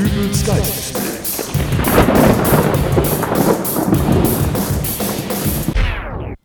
Dübels Geistesblitz.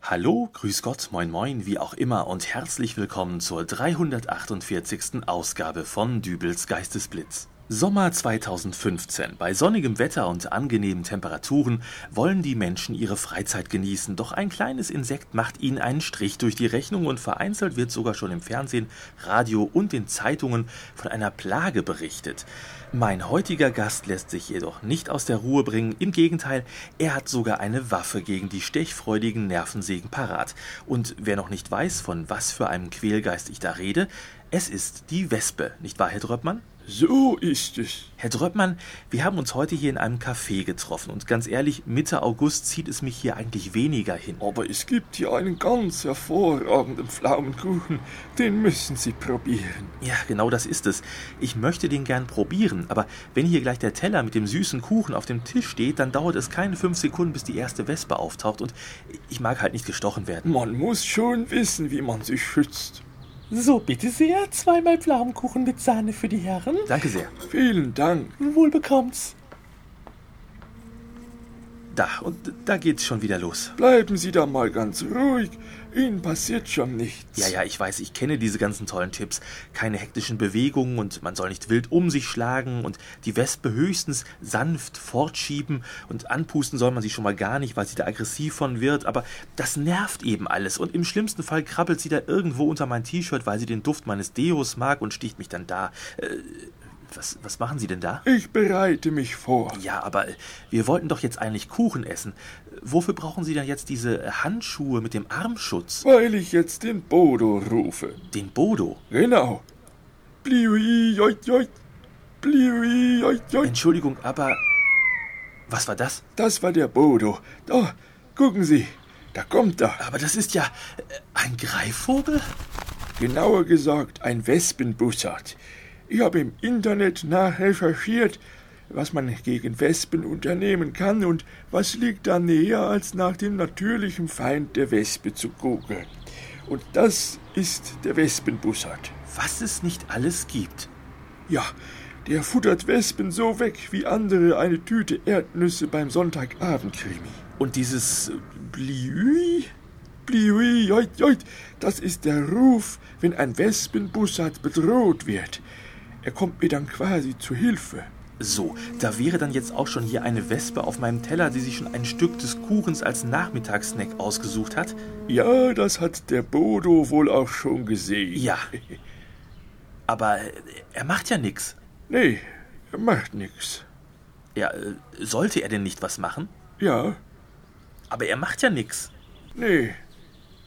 Hallo, grüß Gott, moin moin, wie auch immer und herzlich willkommen zur 348. Ausgabe von Dübels Geistesblitz. Sommer 2015. Bei sonnigem Wetter und angenehmen Temperaturen wollen die Menschen ihre Freizeit genießen, doch ein kleines Insekt macht ihnen einen Strich durch die Rechnung und vereinzelt wird sogar schon im Fernsehen, Radio und den Zeitungen von einer Plage berichtet. Mein heutiger Gast lässt sich jedoch nicht aus der Ruhe bringen, im Gegenteil, er hat sogar eine Waffe gegen die stechfreudigen Nervensägen parat. Und wer noch nicht weiß, von was für einem Quälgeist ich da rede, es ist die Wespe, nicht wahr, Herr Dröppmann? So ist es. Herr Dröppmann, wir haben uns heute hier in einem Café getroffen und ganz ehrlich, Mitte August zieht es mich hier eigentlich weniger hin. Aber es gibt hier einen ganz hervorragenden Pflaumenkuchen. Den müssen Sie probieren. Ja, genau das ist es. Ich möchte den gern probieren, aber wenn hier gleich der Teller mit dem süßen Kuchen auf dem Tisch steht, dann dauert es keine fünf Sekunden, bis die erste Wespe auftaucht und ich mag halt nicht gestochen werden. Man muss schon wissen, wie man sich schützt. So, bitte sehr, zweimal Pflaumenkuchen mit Sahne für die Herren. Danke sehr. Vielen Dank. Wohl bekommt's. Da, und da geht's schon wieder los. Bleiben Sie da mal ganz ruhig. Ihnen passiert schon nichts. Ja, ja, ich weiß, ich kenne diese ganzen tollen Tipps. Keine hektischen Bewegungen und man soll nicht wild um sich schlagen und die Wespe höchstens sanft fortschieben und anpusten soll man sie schon mal gar nicht, weil sie da aggressiv von wird. Aber das nervt eben alles und im schlimmsten Fall krabbelt sie da irgendwo unter mein T-Shirt, weil sie den Duft meines Deos mag und sticht mich dann da. Äh, was, was machen Sie denn da? Ich bereite mich vor. Ja, aber wir wollten doch jetzt eigentlich Kuchen essen. Wofür brauchen Sie denn jetzt diese Handschuhe mit dem Armschutz? Weil ich jetzt den Bodo rufe. Den Bodo? Genau. Bliui, joit, joit. Bliui, joit, joit. Entschuldigung, aber. Was war das? Das war der Bodo. Da, gucken Sie. Da kommt er. Aber das ist ja äh, ein Greifvogel? Genauer gesagt ein Wespenbussard. Ich habe im Internet nachrecherchiert, was man gegen Wespen unternehmen kann und was liegt da näher, als nach dem natürlichen Feind der Wespe zu googeln. Und das ist der Wespenbussard. Was es nicht alles gibt. Ja, der futtert Wespen so weg, wie andere eine Tüte Erdnüsse beim Sonntagabendkrimi. Und dieses äh, Bliui? Bliui, joit, joit, das ist der Ruf, wenn ein Wespenbussard bedroht wird. Er kommt mir dann quasi zu Hilfe. So, da wäre dann jetzt auch schon hier eine Wespe auf meinem Teller, die sich schon ein Stück des Kuchens als Nachmittagssnack ausgesucht hat. Ja, das hat der Bodo wohl auch schon gesehen. Ja. Aber äh, er macht ja nix. Nee, er macht nix. Ja, äh, sollte er denn nicht was machen? Ja, Aber er macht ja nix. nee.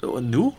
Und nu?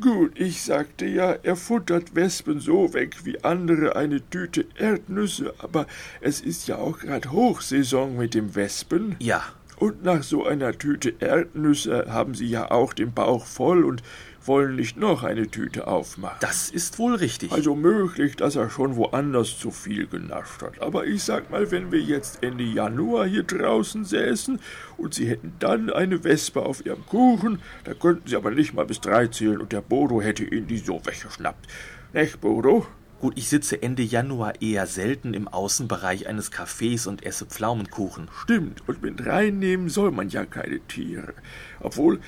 Gut, ich sagte ja, er futtert Wespen so weg wie andere eine Tüte Erdnüsse, aber es ist ja auch grad Hochsaison mit dem Wespen. Ja. Und nach so einer Tüte Erdnüsse haben sie ja auch den Bauch voll und wollen nicht noch eine Tüte aufmachen. Das ist wohl richtig. Also möglich, dass er schon woanders zu viel genascht hat. Aber ich sag mal, wenn wir jetzt Ende Januar hier draußen säßen und Sie hätten dann eine Wespe auf Ihrem Kuchen, da könnten Sie aber nicht mal bis drei zählen und der Bodo hätte Ihnen die so weggeschnappt. Nicht, Bodo? Gut, ich sitze Ende Januar eher selten im Außenbereich eines Cafés und esse Pflaumenkuchen. Stimmt, und mit reinnehmen soll man ja keine Tiere. Obwohl,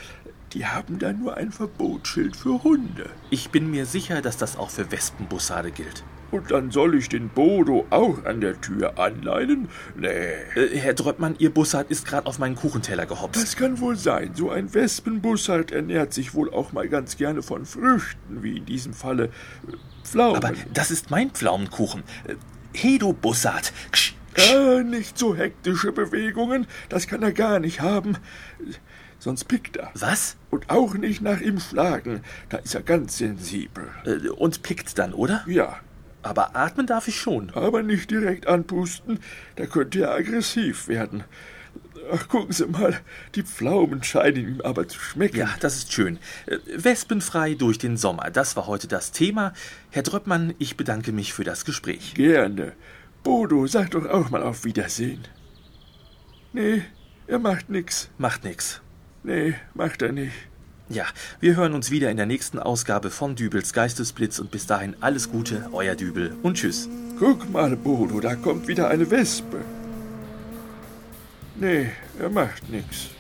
die haben da nur ein Verbotsschild für Hunde. Ich bin mir sicher, dass das auch für Wespenbussarde gilt. Und dann soll ich den Bodo auch an der Tür anleinen? Nee. Äh, Herr Dröppmann, Ihr Bussard ist gerade auf meinen Kuchenteller gehopst. Das kann wohl sein. So ein Wespenbussard ernährt sich wohl auch mal ganz gerne von Früchten, wie in diesem Falle äh, Pflaumen. Aber das ist mein Pflaumenkuchen. Äh, Hey, du Bussard. Ksch, ksch. Gar nicht so hektische Bewegungen, das kann er gar nicht haben. Sonst pickt er. Was? Und auch nicht nach ihm schlagen, da ist er ganz sensibel. Und pickt dann, oder? Ja, Aber atmen darf ich schon. aber nicht direkt anpusten, da könnte er aggressiv werden. Ach, gucken Sie mal, die Pflaumen scheinen ihm aber zu schmecken. Ja, das ist schön. Äh, Wespenfrei durch den Sommer. Das war heute das Thema. Herr Dröppmann, ich bedanke mich für das Gespräch. Gerne. Bodo, sag doch auch mal auf Wiedersehen. Nee, er macht nix. Macht nix. Nee, macht er nicht. Ja, wir hören uns wieder in der nächsten Ausgabe von Dübels Geistesblitz und bis dahin alles Gute, euer Dübel und tschüss. Guck mal, Bodo, da kommt wieder eine Wespe. Nee, er macht nix.